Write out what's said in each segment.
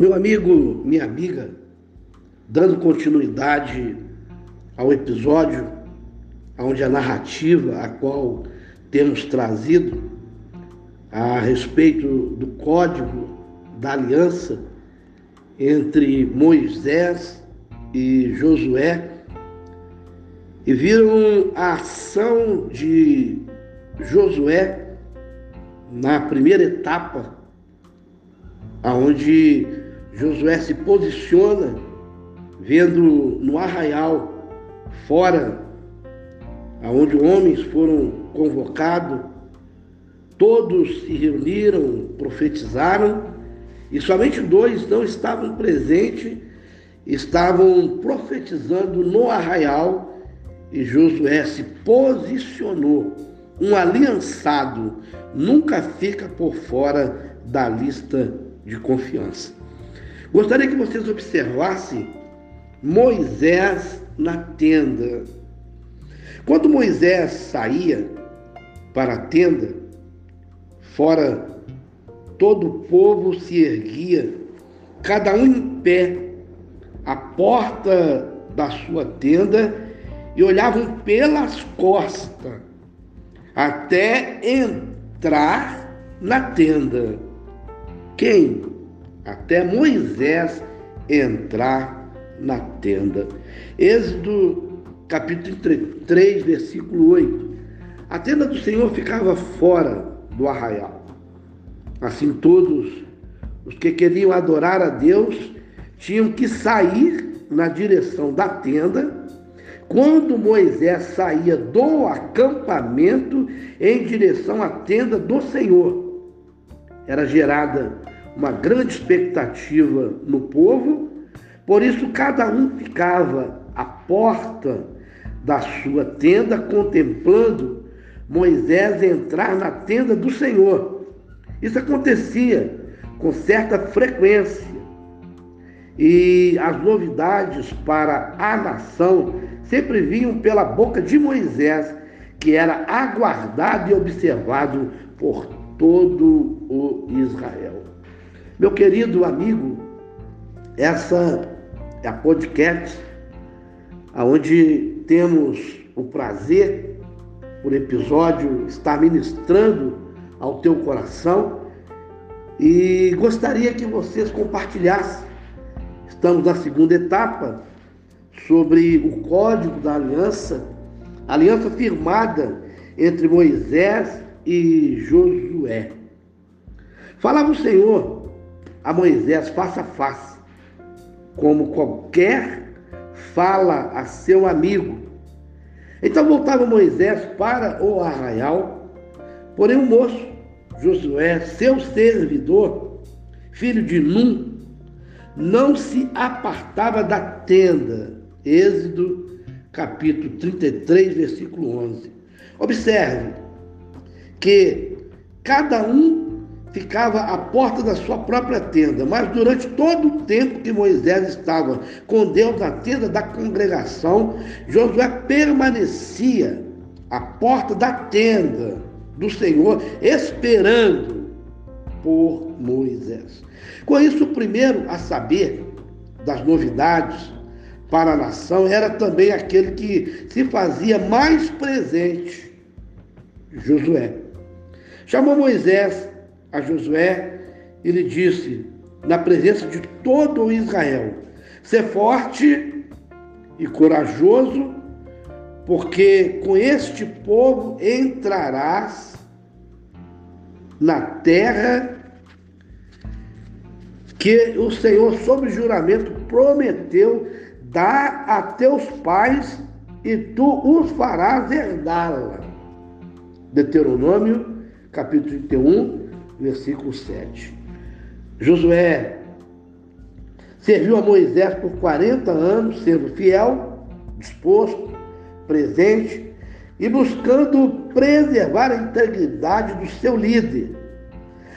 Meu amigo, minha amiga, dando continuidade ao episódio, onde a narrativa a qual temos trazido a respeito do código da aliança entre Moisés e Josué, e viram a ação de Josué na primeira etapa, aonde Josué se posiciona vendo no arraial fora aonde homens foram convocados, todos se reuniram, profetizaram, e somente dois não estavam presentes, estavam profetizando no arraial, e Josué se posicionou. Um aliançado nunca fica por fora da lista de confiança. Gostaria que vocês observassem Moisés na tenda. Quando Moisés saía para a tenda, fora todo o povo se erguia, cada um em pé, à porta da sua tenda e olhavam pelas costas até entrar na tenda. Quem? Até Moisés entrar na tenda. Êxodo capítulo 3, versículo 8. A tenda do Senhor ficava fora do arraial. Assim todos os que queriam adorar a Deus tinham que sair na direção da tenda. Quando Moisés saía do acampamento em direção à tenda do Senhor, era gerada uma grande expectativa no povo por isso, cada um ficava à porta da sua tenda, contemplando Moisés entrar na tenda do Senhor. Isso acontecia com certa frequência. E as novidades para a nação sempre vinham pela boca de Moisés, que era aguardado e observado por todo o Israel. Meu querido amigo, essa é a podcast, onde temos o prazer, por episódio, estar ministrando ao teu coração e gostaria que vocês compartilhassem. Estamos na segunda etapa sobre o código da aliança, aliança firmada entre Moisés e Josué. Falava o Senhor a Moisés face a face como qualquer fala a seu amigo. Então voltava Moisés para o arraial, porém o moço, Josué, seu servidor, filho de Num, não se apartava da tenda. Êxodo capítulo 33, versículo 11. Observe que cada um ficava à porta da sua própria tenda, mas durante todo o tempo que Moisés estava com Deus na tenda da congregação, Josué permanecia à porta da tenda do Senhor, esperando por Moisés. Com isso, o primeiro a saber das novidades para a nação era também aquele que se fazia mais presente, Josué. Chamou Moisés a Josué e lhe disse, na presença de todo Israel: Ser forte e corajoso, porque com este povo entrarás na terra que o Senhor, sob juramento, prometeu dar a teus pais e tu os farás herdá-la. Deuteronômio, capítulo 31, versículo 7. Josué serviu a Moisés por 40 anos, sendo fiel, disposto, presente e buscando preservar a integridade do seu líder.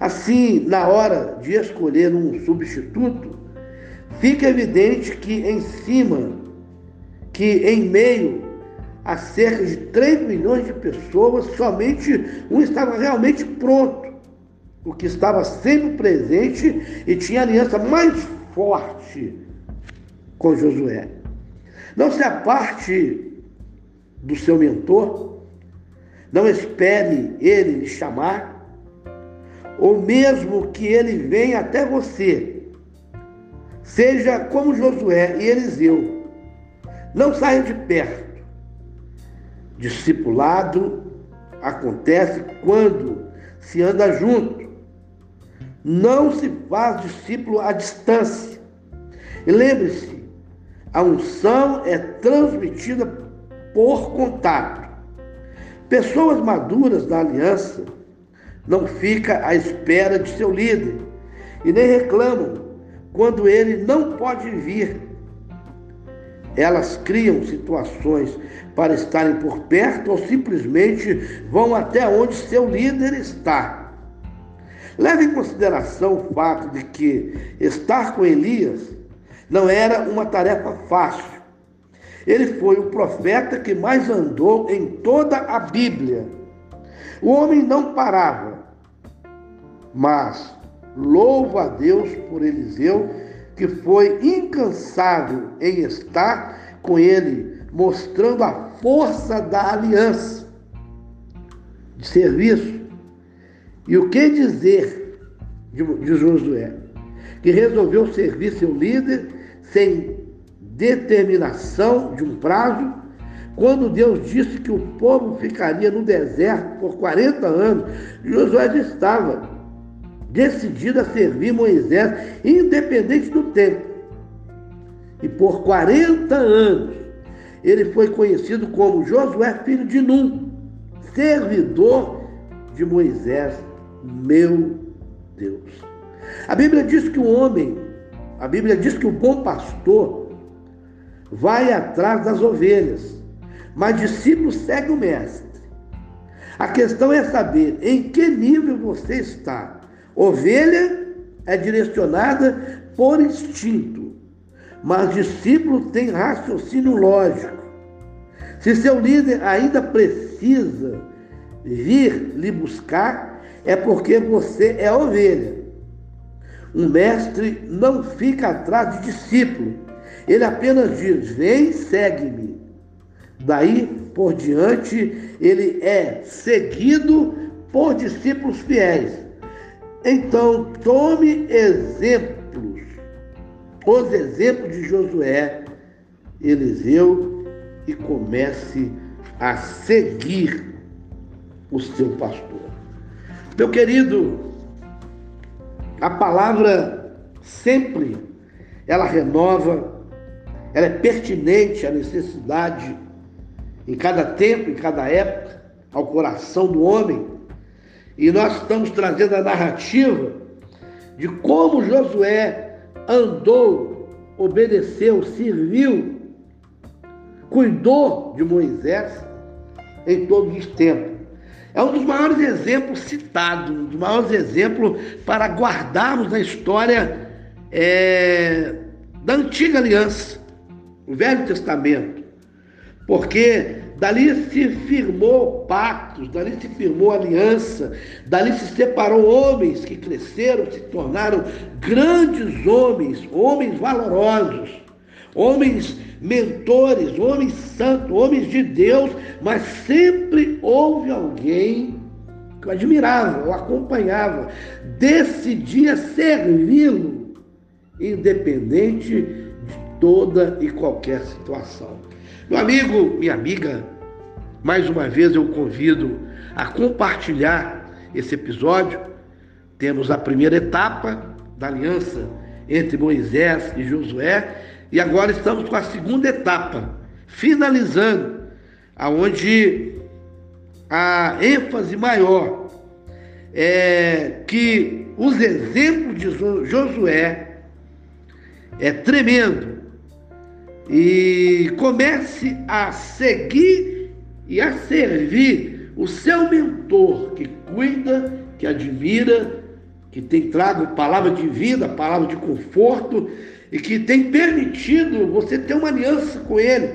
Assim, na hora de escolher um substituto, fica evidente que em cima, que em meio a cerca de 3 milhões de pessoas, somente um estava realmente pronto o que estava sempre presente e tinha aliança mais forte com Josué. Não se aparte do seu mentor, não espere ele lhe chamar, ou mesmo que ele venha até você. Seja como Josué e Eliseu. Não saia de perto. Discipulado acontece quando se anda junto. Não se faz discípulo à distância. E lembre-se, a unção é transmitida por contato. Pessoas maduras da aliança não fica à espera de seu líder e nem reclamam quando ele não pode vir. Elas criam situações para estarem por perto ou simplesmente vão até onde seu líder está. Leve em consideração o fato de que estar com Elias não era uma tarefa fácil. Ele foi o profeta que mais andou em toda a Bíblia. O homem não parava mas louvo a Deus por Eliseu, que foi incansável em estar com ele, mostrando a força da aliança de serviço. E o que dizer de, de Josué, que resolveu servir seu líder sem determinação de um prazo, quando Deus disse que o povo ficaria no deserto por 40 anos, Josué já estava decidido a servir Moisés, independente do tempo. E por 40 anos ele foi conhecido como Josué, filho de Num, servidor de Moisés, meu Deus. A Bíblia diz que o homem, a Bíblia diz que o bom pastor vai atrás das ovelhas, mas discípulo segue o mestre. A questão é saber em que nível você está Ovelha é direcionada por instinto, mas discípulo tem raciocínio lógico. Se seu líder ainda precisa vir lhe buscar, é porque você é ovelha. Um mestre não fica atrás de discípulo, ele apenas diz: Vem, segue-me. Daí por diante, ele é seguido por discípulos fiéis. Então, tome exemplos, os exemplos de Josué, Eliseu, e comece a seguir o seu pastor. Meu querido, a palavra sempre ela renova, ela é pertinente à necessidade em cada tempo, em cada época, ao coração do homem. E nós estamos trazendo a narrativa de como Josué andou, obedeceu, serviu, cuidou de Moisés em todos os tempos. É um dos maiores exemplos citados, um dos maiores exemplos para guardarmos na história é, da antiga aliança, o Velho Testamento. Porque Dali se firmou pactos, dali se firmou aliança, dali se separou homens que cresceram, se tornaram grandes homens, homens valorosos, homens mentores, homens santos, homens de Deus, mas sempre houve alguém que o admirava, o acompanhava, decidia servi-lo, independente de toda e qualquer situação. Meu amigo, minha amiga, mais uma vez eu convido a compartilhar esse episódio. Temos a primeira etapa da aliança entre Moisés e Josué e agora estamos com a segunda etapa, finalizando, aonde a ênfase maior é que os exemplos de Josué é tremendo. E comece a seguir e a servir o seu mentor que cuida, que admira, que tem trago palavra de vida, palavra de conforto e que tem permitido você ter uma aliança com ele.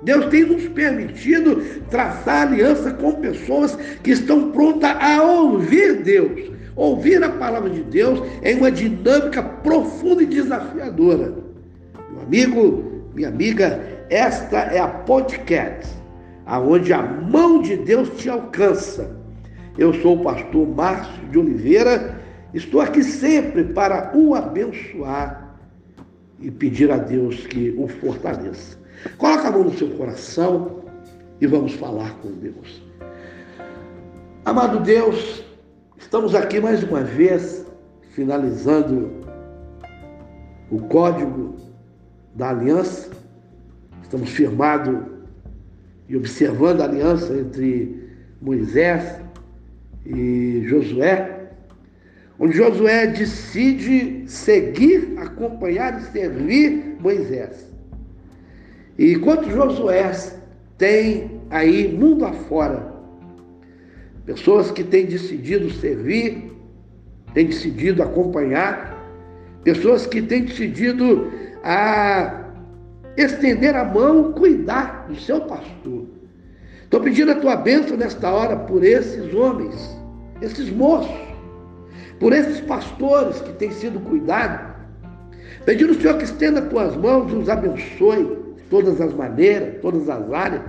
Deus tem nos permitido traçar aliança com pessoas que estão prontas a ouvir Deus, Ouvir a palavra de Deus é uma dinâmica profunda e desafiadora. Meu amigo, minha amiga, esta é a podcast, aonde a mão de Deus te alcança. Eu sou o pastor Márcio de Oliveira, estou aqui sempre para o abençoar e pedir a Deus que o fortaleça. Coloca a mão no seu coração e vamos falar com Deus. Amado Deus, estamos aqui mais uma vez, finalizando o código da aliança. Estamos firmados e observando a aliança entre Moisés e Josué, onde Josué decide seguir, acompanhar e servir Moisés. E enquanto Josué tem aí mundo afora pessoas que têm decidido servir, têm decidido acompanhar, pessoas que têm decidido a estender a mão, cuidar do seu pastor. Estou pedindo a tua bênção nesta hora por esses homens, esses moços, por esses pastores que têm sido cuidados. Pedindo ao Senhor que estenda as tuas mãos e os abençoe de todas as maneiras, todas as áreas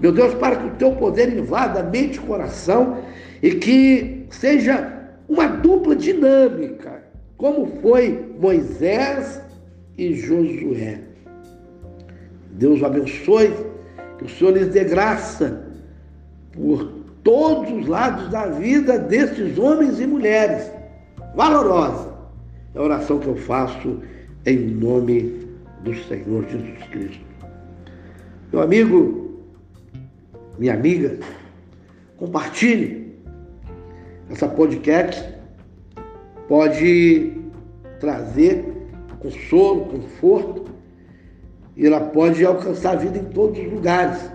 meu Deus, para que o teu poder invada mente e coração e que seja uma dupla dinâmica, como foi Moisés e Josué. Deus o abençoe, que o Senhor lhes dê graça por todos os lados da vida destes homens e mulheres valorosa. É a oração que eu faço em nome do Senhor Jesus Cristo. Meu amigo, minha amiga, compartilhe. Essa podcast pode trazer consolo, conforto, e ela pode alcançar a vida em todos os lugares.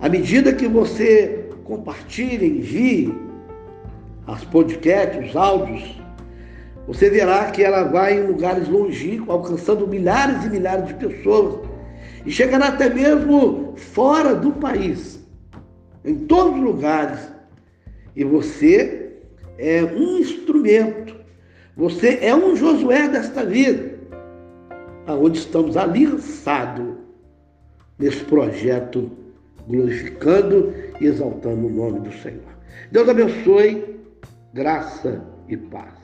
À medida que você compartilha, envie as podcasts, os áudios, você verá que ela vai em lugares longínquos, alcançando milhares e milhares de pessoas e chegará até mesmo fora do país, em todos os lugares. E você é um instrumento, você é um Josué desta vida, aonde estamos aliançados nesse projeto, glorificando e exaltando o nome do Senhor. Deus abençoe, graça e paz.